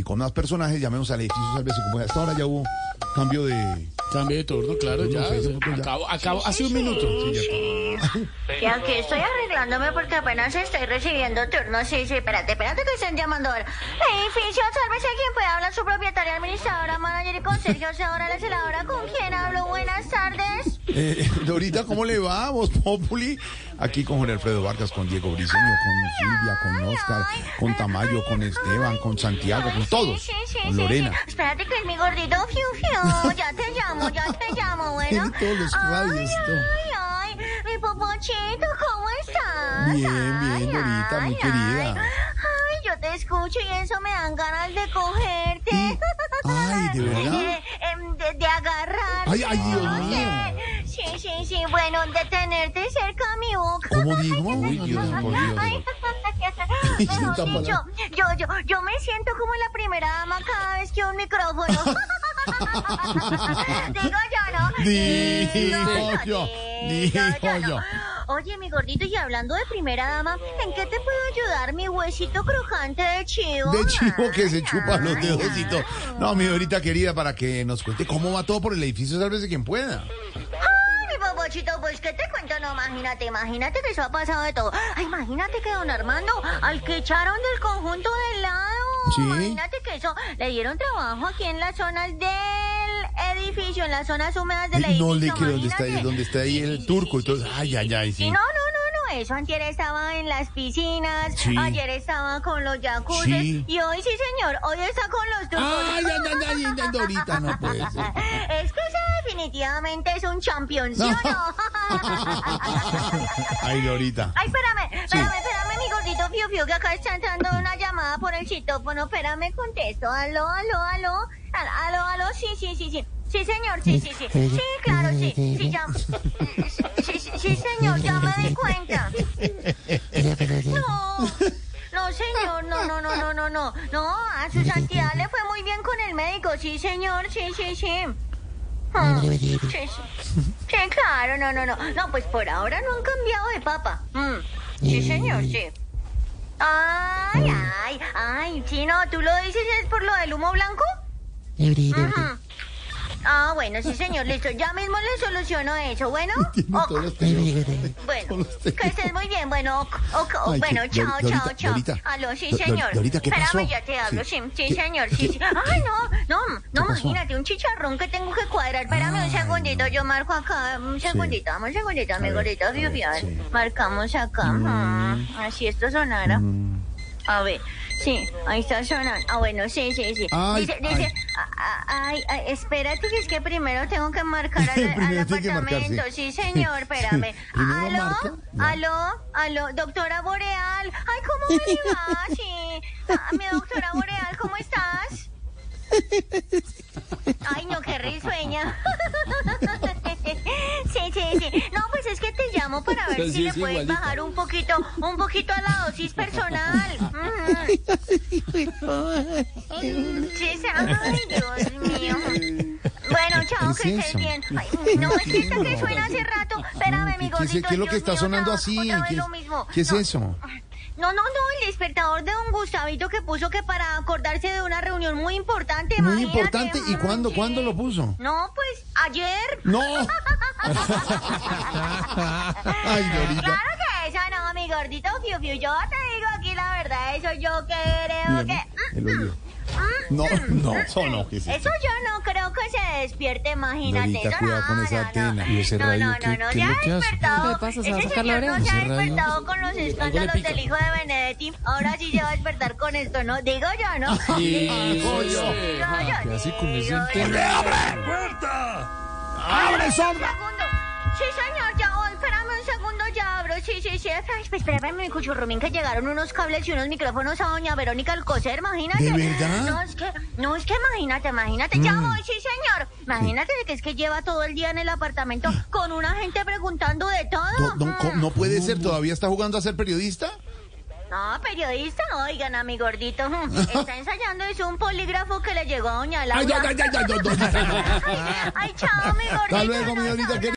y con más personajes, llamemos al edificio Sálvese como hasta ahora ya hubo cambio de... Cambio de turno, claro, ya. Acabo, acabo, hace un minuto. Sí, ya está. Y aquí estoy arreglándome porque apenas estoy recibiendo turnos. Sí, sí, espérate, espérate que estén llamando ahora. Edificio, sálvese quien pueda hablar, su propietaria, administradora, manager y conserje, o sea, ahora la celadora. ¿Con quién hablo? Eh, Dorita, ¿cómo le va? Voz Populi. Aquí con Jorge Alfredo Vargas, con Diego Briceño, con Silvia, con Oscar, con Tamayo, con Esteban, con Santiago, con todos. Sí, sí, Con sí, Lorena. sí. Espérate que es mi gordito fiu fiu. Ya te llamo, ya te llamo, bueno. Todos los todo. Ay, ay, mi popochito, ¿cómo estás? Bien, bien, Dorita, muy querida. Ay, yo te escucho y eso me dan ganas de cogerte. Ay, ¿de verdad? De, em, de, de agarrar. Ay, ay, Dios mío. Sí, bueno, de tenerte cerca a mi boca. ¿Cómo digo? Uy, Dios, por Dios. Ay, mejor Esta dicho, yo, yo, yo me siento como la primera dama cada vez que un micrófono. Digo yo, ¿no? Digo yo, digo yo. Oye, mi gordito, y hablando de primera dama, ¿en qué te puedo ayudar, mi huesito crujante de chivo? De chivo que se Ay, chupa los ay, dedos y ay. todo. No, mi Dorita querida, para que nos cuente cómo va todo por el edificio, sálvese quien pueda. Bobochito, pues ¿qué te cuento? No, imagínate, imagínate que eso ha pasado de todo. Ay, imagínate que don Armando, al que echaron del conjunto del lado. Sí. Imagínate que eso, le dieron trabajo aquí en las zonas del edificio, en las zonas húmedas del Ay, edificio. no le creo dónde está ahí, dónde está ahí el turco y todo. Ay, ay, ay, sí. No, no, no, no, eso antier estaba en las piscinas, Sí. ayer estaba con los jacuzzi Sí. y hoy sí, señor, hoy está con los turcos. Ay, ay, ay, Dorita, no puede ser. Es que definitivamente es un champion, ¿sí o no? Ay, Dorita. Ay, espérame, espérame, espérame, mi gordito fiu fiu, que acá está entrando una llamada por el citófono. Espérame, contesto. Aló, aló, aló. Al- Aló, aló, sí, sí, sí, sí. Sí, señor, sí, sí, sí. Sí, claro, sí. Sí, ya. Sí, sí, sí, señor, ya me di cuenta. No. No, señor, no, no, no, no, no, no. No, a su santidad le fue muy bien con el médico. Sí, señor, sí, sí, sí. Ah, sí, sí. Sí, claro, no, no, no. No, pues por ahora no han cambiado de papa. Mm, Sí, señor, sí. Ay, ay, ay, sí, no, ¿tú lo dices es por lo del humo blanco? Ah, bueno, sí, señor, listo. Ya mismo le soluciono eso, ¿bueno? Tiene Ok. todos los teléfonos. Bueno, Todos los que estés muy bien. Bueno, ok, ok, ok, Ay, bueno, chao, Dor- Dorita, chao, chao. Dorita. Aló, sí, Do- Dor- señor. Dorita, ¿qué Espérame, pasó? ya te hablo, sí, Sí. sí, ¿Qué- señor, qué- sí, sí. Ay, no, no, no, pasó? imagínate, un chicharrón que tengo que cuadrar. Espérame un Ay, segundito, no. yo marco acá. Un segundito, dame un segundito, mi ver, gordito, a ver, fiu, fiu. sí. Marcamos acá. Mm. ujú. Así esto sonara. Mm. A ver, sí, ahí está sonando. Ah, bueno, sí, sí, sí. Ay, dice, dice, ay. Ay, ay, espérate, que es que primero tengo que marcar al, apartamento. sí. sí. señor, espérame. Aló, marca, aló, aló, doctora Boreal. Ay, ¿cómo me le va? Sí. Ah, mi doctora Boreal, ¿cómo estás? Ay, no, qué risueña. Sí, sí, sí. No, pues es que te llamo para ver Sí, si le es puedes igualita. bajar un poquito, un poquito a la dosis personal. Ujú. Ay, Dios mío. Bueno, chao, ¿Qué que es estés eso? bien. Ay, no, es que esta que suena hace rato. Espérame, mi ¿Qué, es, gordito. qué es lo que está mío, sonando otra- así? otra vez ¿Qué, lo mismo. qué es No, eso? No, no, no, el despertador de un Gustavito que puso que para acordarse de una reunión muy importante. Muy imagínate. importante. ¿Y Mm, cuándo, cuándo lo puso? No, pues ayer. ¡No! Ay, Dorita. Claro que eso no, mi gordito fiu fiu. Yo te digo aquí la verdad, eso yo creo que... el oído. No, no, eso no. Eso yo no creo que se despierte, imagínate. Dorita, eso cuidado no, con esa no, no. antena. ¿Y ese no, no, qué- no, no, qué se ha despertado. ¿Qué le pasa? ¿Se va a Ese sacar la señor no se ha despertado con los escándalos del hijo de Benedetti. Ahora sí se va a despertar con esto, ¿no? Digo yo, ¿no? Digo yo. Digo yo, ¿Qué hace con ese yo. antena? ¡Abre, sombra! segundo. Sí, señor, Sí. Ay, pues, espérame, mi cuchurrumín, que llegaron unos cables y unos micrófonos a doña Verónica Alcocer, imagínate. ¿De verdad? No, es que, no, es que imagínate, imagínate. Ya Mm. voy, sí, señor. Imagínate que es que lleva todo el día en el apartamento con una gente preguntando de todo. No, no, Mm. no puede ser, ¿todavía está jugando a ser periodista? No, periodista, oigan a mi gordito. mm, Está ensayando, es un polígrafo que le llegó a doña Laura. Ay, ay, ay, ay, ay, ay, Dorita. Ay, chao, mi gordito. Mi.